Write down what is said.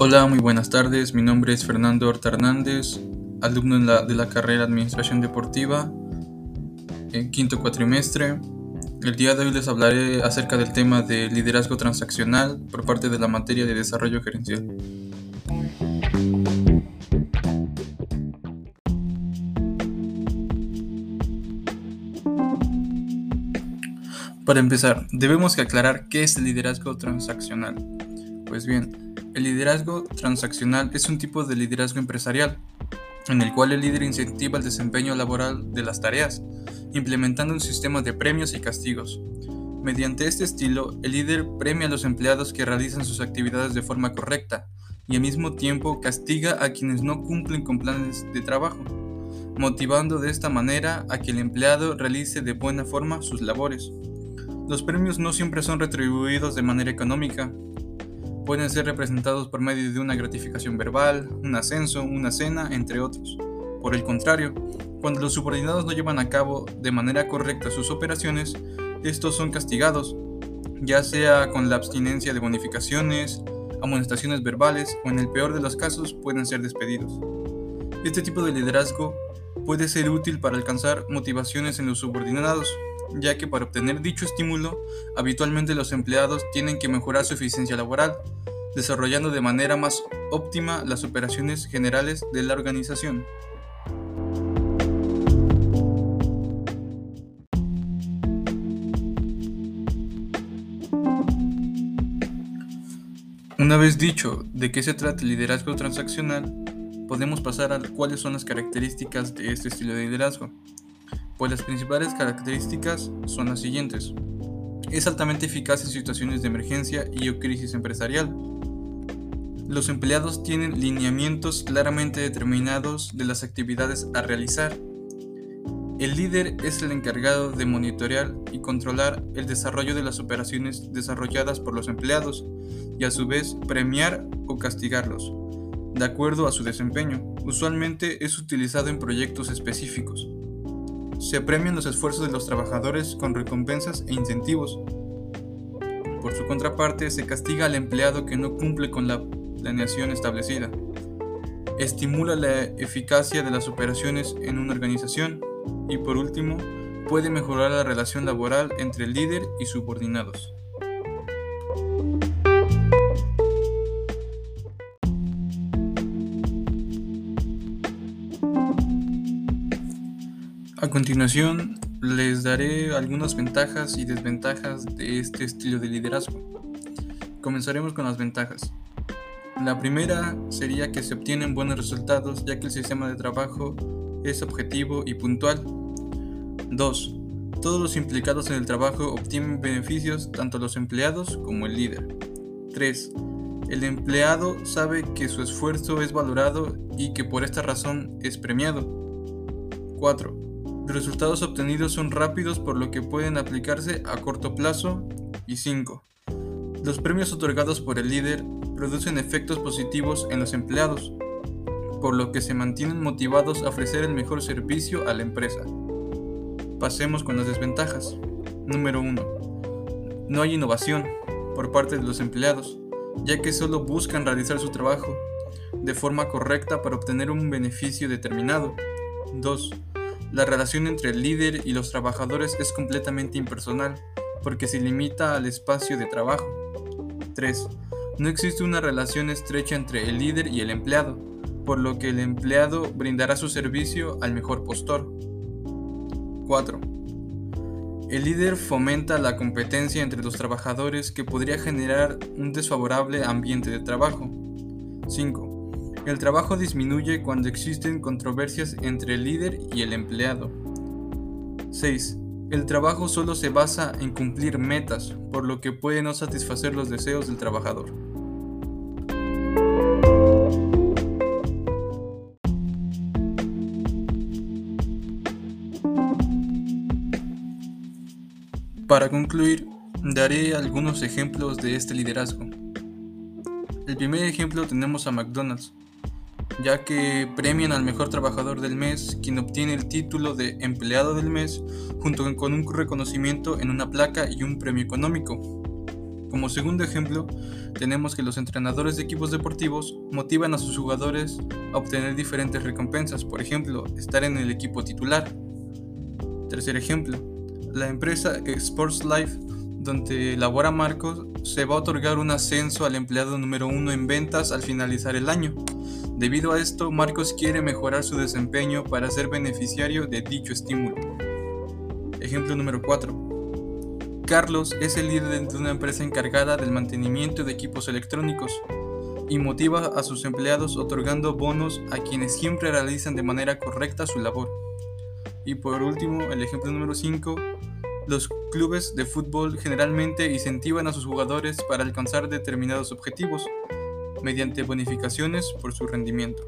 Hola, muy buenas tardes. Mi nombre es Fernando Horta Hernández, alumno de la carrera Administración Deportiva, en quinto cuatrimestre. El día de hoy les hablaré acerca del tema de liderazgo transaccional por parte de la materia de desarrollo gerencial. Para empezar, debemos aclarar qué es el liderazgo transaccional. Pues bien, el liderazgo transaccional es un tipo de liderazgo empresarial, en el cual el líder incentiva el desempeño laboral de las tareas, implementando un sistema de premios y castigos. Mediante este estilo, el líder premia a los empleados que realizan sus actividades de forma correcta y al mismo tiempo castiga a quienes no cumplen con planes de trabajo, motivando de esta manera a que el empleado realice de buena forma sus labores. Los premios no siempre son retribuidos de manera económica. Pueden ser representados por medio de una gratificación verbal, un ascenso, una cena, entre otros. Por el contrario, cuando los subordinados no llevan a cabo de manera correcta sus operaciones, estos son castigados, ya sea con la abstinencia de bonificaciones, amonestaciones verbales o en el peor de los casos pueden ser despedidos. Este tipo de liderazgo puede ser útil para alcanzar motivaciones en los subordinados, ya que para obtener dicho estímulo, habitualmente los empleados tienen que mejorar su eficiencia laboral, desarrollando de manera más óptima las operaciones generales de la organización. Una vez dicho de qué se trata el liderazgo transaccional, podemos pasar a cuáles son las características de este estilo de liderazgo. Pues las principales características son las siguientes. Es altamente eficaz en situaciones de emergencia y o crisis empresarial. Los empleados tienen lineamientos claramente determinados de las actividades a realizar. El líder es el encargado de monitorear y controlar el desarrollo de las operaciones desarrolladas por los empleados y a su vez premiar o castigarlos, de acuerdo a su desempeño. Usualmente es utilizado en proyectos específicos. Se premian los esfuerzos de los trabajadores con recompensas e incentivos. Por su contraparte, se castiga al empleado que no cumple con la planeación establecida. Estimula la eficacia de las operaciones en una organización y por último, puede mejorar la relación laboral entre el líder y subordinados. A continuación, les daré algunas ventajas y desventajas de este estilo de liderazgo. Comenzaremos con las ventajas. La primera sería que se obtienen buenos resultados ya que el sistema de trabajo es objetivo y puntual. 2. Todos los implicados en el trabajo obtienen beneficios, tanto los empleados como el líder. 3. El empleado sabe que su esfuerzo es valorado y que por esta razón es premiado. 4. Los resultados obtenidos son rápidos por lo que pueden aplicarse a corto plazo. Y 5. Los premios otorgados por el líder producen efectos positivos en los empleados, por lo que se mantienen motivados a ofrecer el mejor servicio a la empresa. Pasemos con las desventajas. Número 1. No hay innovación por parte de los empleados, ya que solo buscan realizar su trabajo de forma correcta para obtener un beneficio determinado. 2. La relación entre el líder y los trabajadores es completamente impersonal, porque se limita al espacio de trabajo. 3. No existe una relación estrecha entre el líder y el empleado, por lo que el empleado brindará su servicio al mejor postor. 4. El líder fomenta la competencia entre los trabajadores que podría generar un desfavorable ambiente de trabajo. 5. El trabajo disminuye cuando existen controversias entre el líder y el empleado. 6. El trabajo solo se basa en cumplir metas, por lo que puede no satisfacer los deseos del trabajador. Para concluir, daré algunos ejemplos de este liderazgo. El primer ejemplo tenemos a McDonald's, ya que premian al mejor trabajador del mes, quien obtiene el título de empleado del mes, junto con un reconocimiento en una placa y un premio económico. Como segundo ejemplo, tenemos que los entrenadores de equipos deportivos motivan a sus jugadores a obtener diferentes recompensas, por ejemplo, estar en el equipo titular. Tercer ejemplo, la empresa Sports Life, donde labora Marcos, se va a otorgar un ascenso al empleado número uno en ventas al finalizar el año. Debido a esto, Marcos quiere mejorar su desempeño para ser beneficiario de dicho estímulo. Ejemplo número 4. Carlos es el líder de una empresa encargada del mantenimiento de equipos electrónicos y motiva a sus empleados otorgando bonos a quienes siempre realizan de manera correcta su labor. Y por último, el ejemplo número 5, los clubes de fútbol generalmente incentivan a sus jugadores para alcanzar determinados objetivos mediante bonificaciones por su rendimiento.